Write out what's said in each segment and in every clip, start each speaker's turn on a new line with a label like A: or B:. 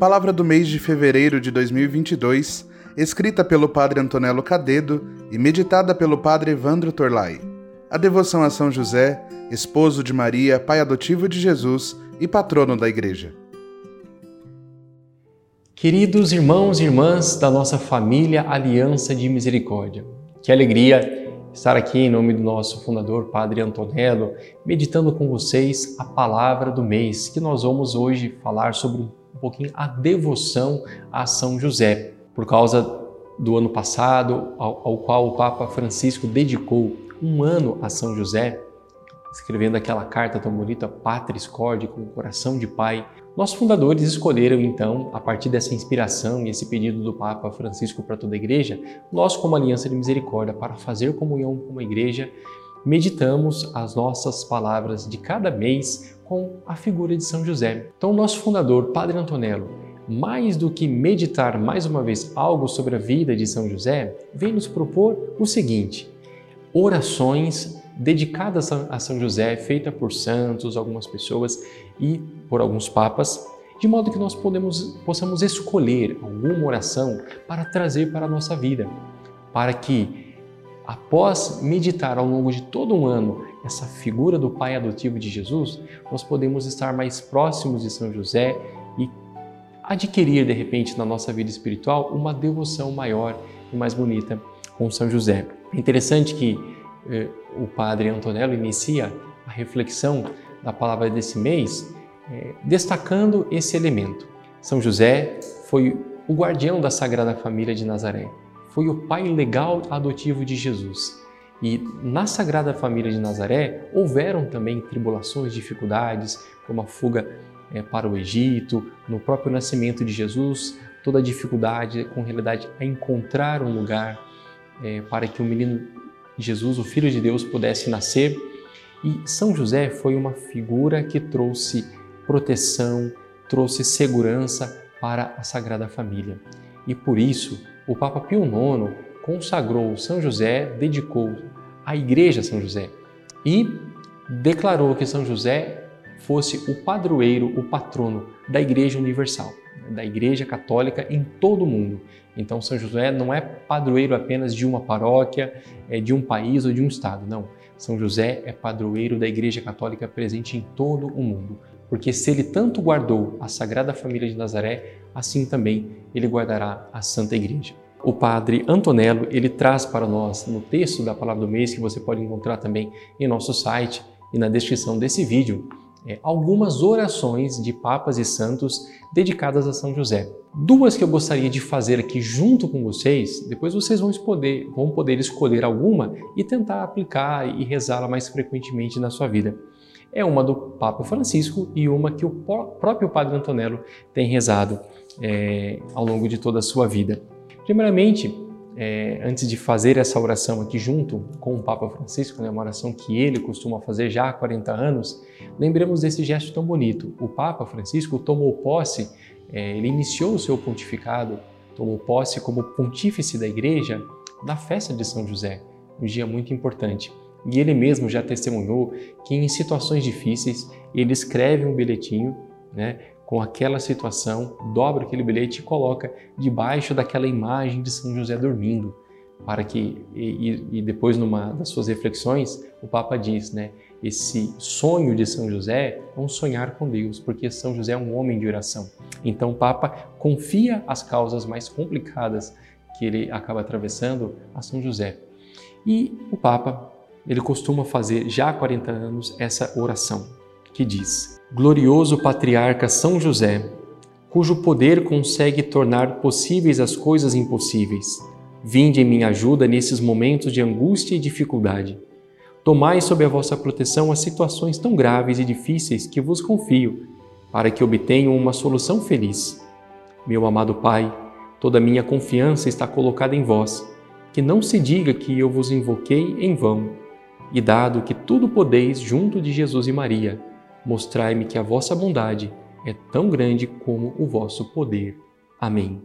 A: Palavra do mês de fevereiro de 2022, escrita pelo Padre Antonello Cadedo e meditada pelo Padre Evandro Torlai. A devoção a São José, esposo de Maria, pai adotivo de Jesus e patrono da Igreja.
B: Queridos irmãos e irmãs da nossa família Aliança de Misericórdia, que alegria estar aqui em nome do nosso fundador, Padre Antonello, meditando com vocês a palavra do mês, que nós vamos hoje falar sobre um pouquinho a devoção a São José, por causa do ano passado, ao, ao qual o Papa Francisco dedicou um ano a São José, escrevendo aquela carta tão bonita, Patris Corde, com coração de pai. Nossos fundadores escolheram então, a partir dessa inspiração e esse pedido do Papa Francisco para toda a igreja, nós como Aliança de Misericórdia, para fazer comunhão com a igreja, meditamos as nossas palavras de cada mês com a figura de São José. Então, nosso fundador, Padre Antonello, mais do que meditar mais uma vez algo sobre a vida de São José, vem nos propor o seguinte: orações dedicadas a São José, feita por santos, algumas pessoas e por alguns papas, de modo que nós podemos, possamos escolher alguma oração para trazer para a nossa vida, para que, após meditar ao longo de todo um ano essa figura do Pai adotivo de Jesus, nós podemos estar mais próximos de São José e adquirir, de repente, na nossa vida espiritual, uma devoção maior e mais bonita com São José. É interessante que eh, o padre Antonello inicia a reflexão da palavra desse mês eh, destacando esse elemento. São José foi o guardião da Sagrada Família de Nazaré, foi o pai legal adotivo de Jesus. E na Sagrada Família de Nazaré houveram também tribulações, dificuldades, como a fuga é, para o Egito, no próprio nascimento de Jesus, toda a dificuldade com realidade a encontrar um lugar é, para que o menino Jesus, o Filho de Deus, pudesse nascer. E São José foi uma figura que trouxe proteção, trouxe segurança para a Sagrada Família. E por isso, o Papa Pio IX consagrou São José, dedicou a Igreja São José e declarou que São José fosse o padroeiro, o patrono da Igreja Universal, da Igreja Católica em todo o mundo. Então, São José não é padroeiro apenas de uma paróquia, é de um país ou de um estado, não. São José é padroeiro da Igreja Católica presente em todo o mundo, porque se ele tanto guardou a Sagrada Família de Nazaré, assim também ele guardará a Santa Igreja. O padre Antonello, ele traz para nós no texto da palavra do mês que você pode encontrar também em nosso site e na descrição desse vídeo, é, algumas orações de papas e santos dedicadas a São José. Duas que eu gostaria de fazer aqui junto com vocês, depois vocês vão poder, vão poder escolher alguma e tentar aplicar e rezá-la mais frequentemente na sua vida. É uma do Papa Francisco e uma que o próprio Padre Antonello tem rezado é, ao longo de toda a sua vida. Primeiramente, é, antes de fazer essa oração aqui junto com o Papa Francisco, né, uma oração que ele costuma fazer já há 40 anos, lembremos desse gesto tão bonito. O Papa Francisco tomou posse, é, ele iniciou o seu pontificado, tomou posse como pontífice da Igreja na festa de São José, um dia muito importante. E ele mesmo já testemunhou que em situações difíceis ele escreve um bilhetinho, né, com aquela situação, dobra aquele bilhete e coloca debaixo daquela imagem de São José dormindo, para que e, e, depois numa das suas reflexões o Papa diz, né, esse sonho de São José é um sonhar com Deus, porque São José é um homem de oração. Então o Papa confia as causas mais complicadas que ele acaba atravessando a São José. E o Papa, ele costuma fazer já há 40 anos essa oração que diz: glorioso patriarca São José, cujo poder consegue tornar possíveis as coisas impossíveis. Vinde em minha ajuda nesses momentos de angústia e dificuldade. Tomai sob a vossa proteção as situações tão graves e difíceis que vos confio, para que obtenham uma solução feliz. Meu amado Pai, toda a minha confiança está colocada em vós. Que não se diga que eu vos invoquei em vão. E dado que tudo podeis junto de Jesus e Maria, mostrai-me que a vossa bondade é tão grande como o vosso poder. Amém.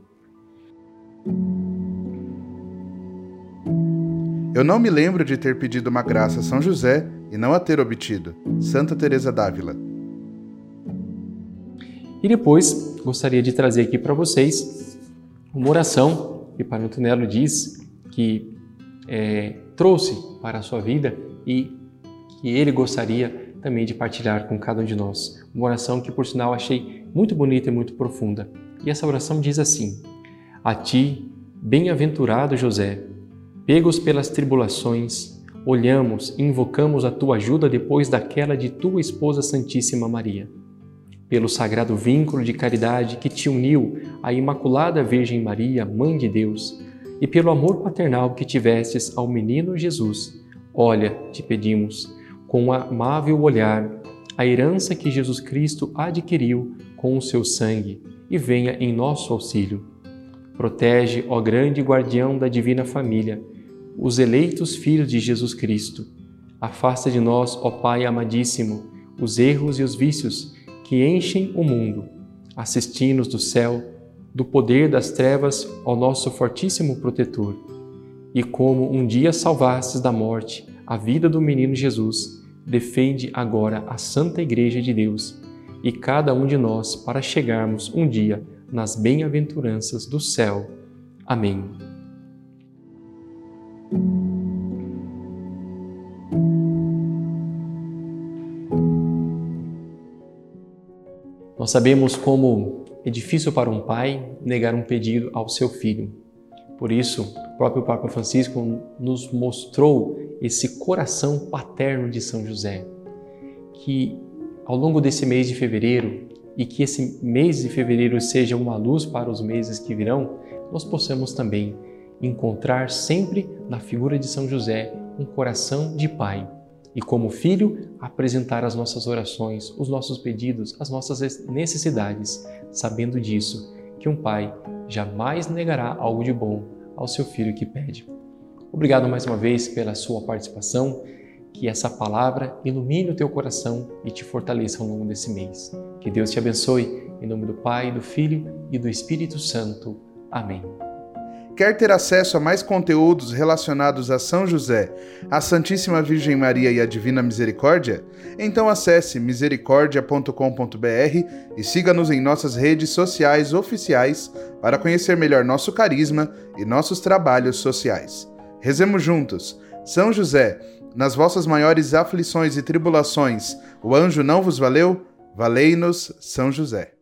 A: Eu não me lembro de ter pedido uma graça a São José e não a ter obtido. Santa Teresa d'Ávila.
B: E depois gostaria de trazer aqui para vocês uma oração que Padre Antonello diz que é, trouxe para a sua vida e que ele gostaria também de partilhar com cada um de nós. Uma oração que, por sinal, achei muito bonita e muito profunda. E essa oração diz assim: A ti, bem-aventurado José, pegos pelas tribulações, olhamos e invocamos a tua ajuda depois daquela de tua esposa Santíssima Maria. Pelo sagrado vínculo de caridade que te uniu à Imaculada Virgem Maria, Mãe de Deus, e pelo amor paternal que tivestes ao menino Jesus, olha, te pedimos, com um amável olhar, a herança que Jesus Cristo adquiriu com o seu sangue e venha em nosso auxílio. Protege, ó grande guardião da divina família, os eleitos filhos de Jesus Cristo. Afasta de nós, ó Pai amadíssimo, os erros e os vícios que enchem o mundo. Assisti-nos do céu, do poder das trevas, ao nosso fortíssimo protetor. E como um dia salvastes da morte a vida do menino Jesus, defende agora a Santa Igreja de Deus e cada um de nós para chegarmos um dia nas bem-aventuranças do céu. Amém. Nós sabemos como é difícil para um pai negar um pedido ao seu filho. Por isso, o próprio Papa Francisco nos mostrou esse coração paterno de São José, que ao longo desse mês de fevereiro e que esse mês de fevereiro seja uma luz para os meses que virão, nós possamos também encontrar sempre na figura de São José um coração de pai e, como filho, apresentar as nossas orações, os nossos pedidos, as nossas necessidades, sabendo disso, que um pai jamais negará algo de bom ao seu filho que pede. Obrigado mais uma vez pela sua participação. Que essa palavra ilumine o teu coração e te fortaleça ao longo desse mês. Que Deus te abençoe. Em nome do Pai, do Filho e do Espírito Santo. Amém.
A: Quer ter acesso a mais conteúdos relacionados a São José, a Santíssima Virgem Maria e a Divina Misericórdia? Então acesse misericordia.com.br e siga-nos em nossas redes sociais oficiais para conhecer melhor nosso carisma e nossos trabalhos sociais. Rezemos juntos. São José, nas vossas maiores aflições e tribulações, o anjo não vos valeu? Valei-nos, São José.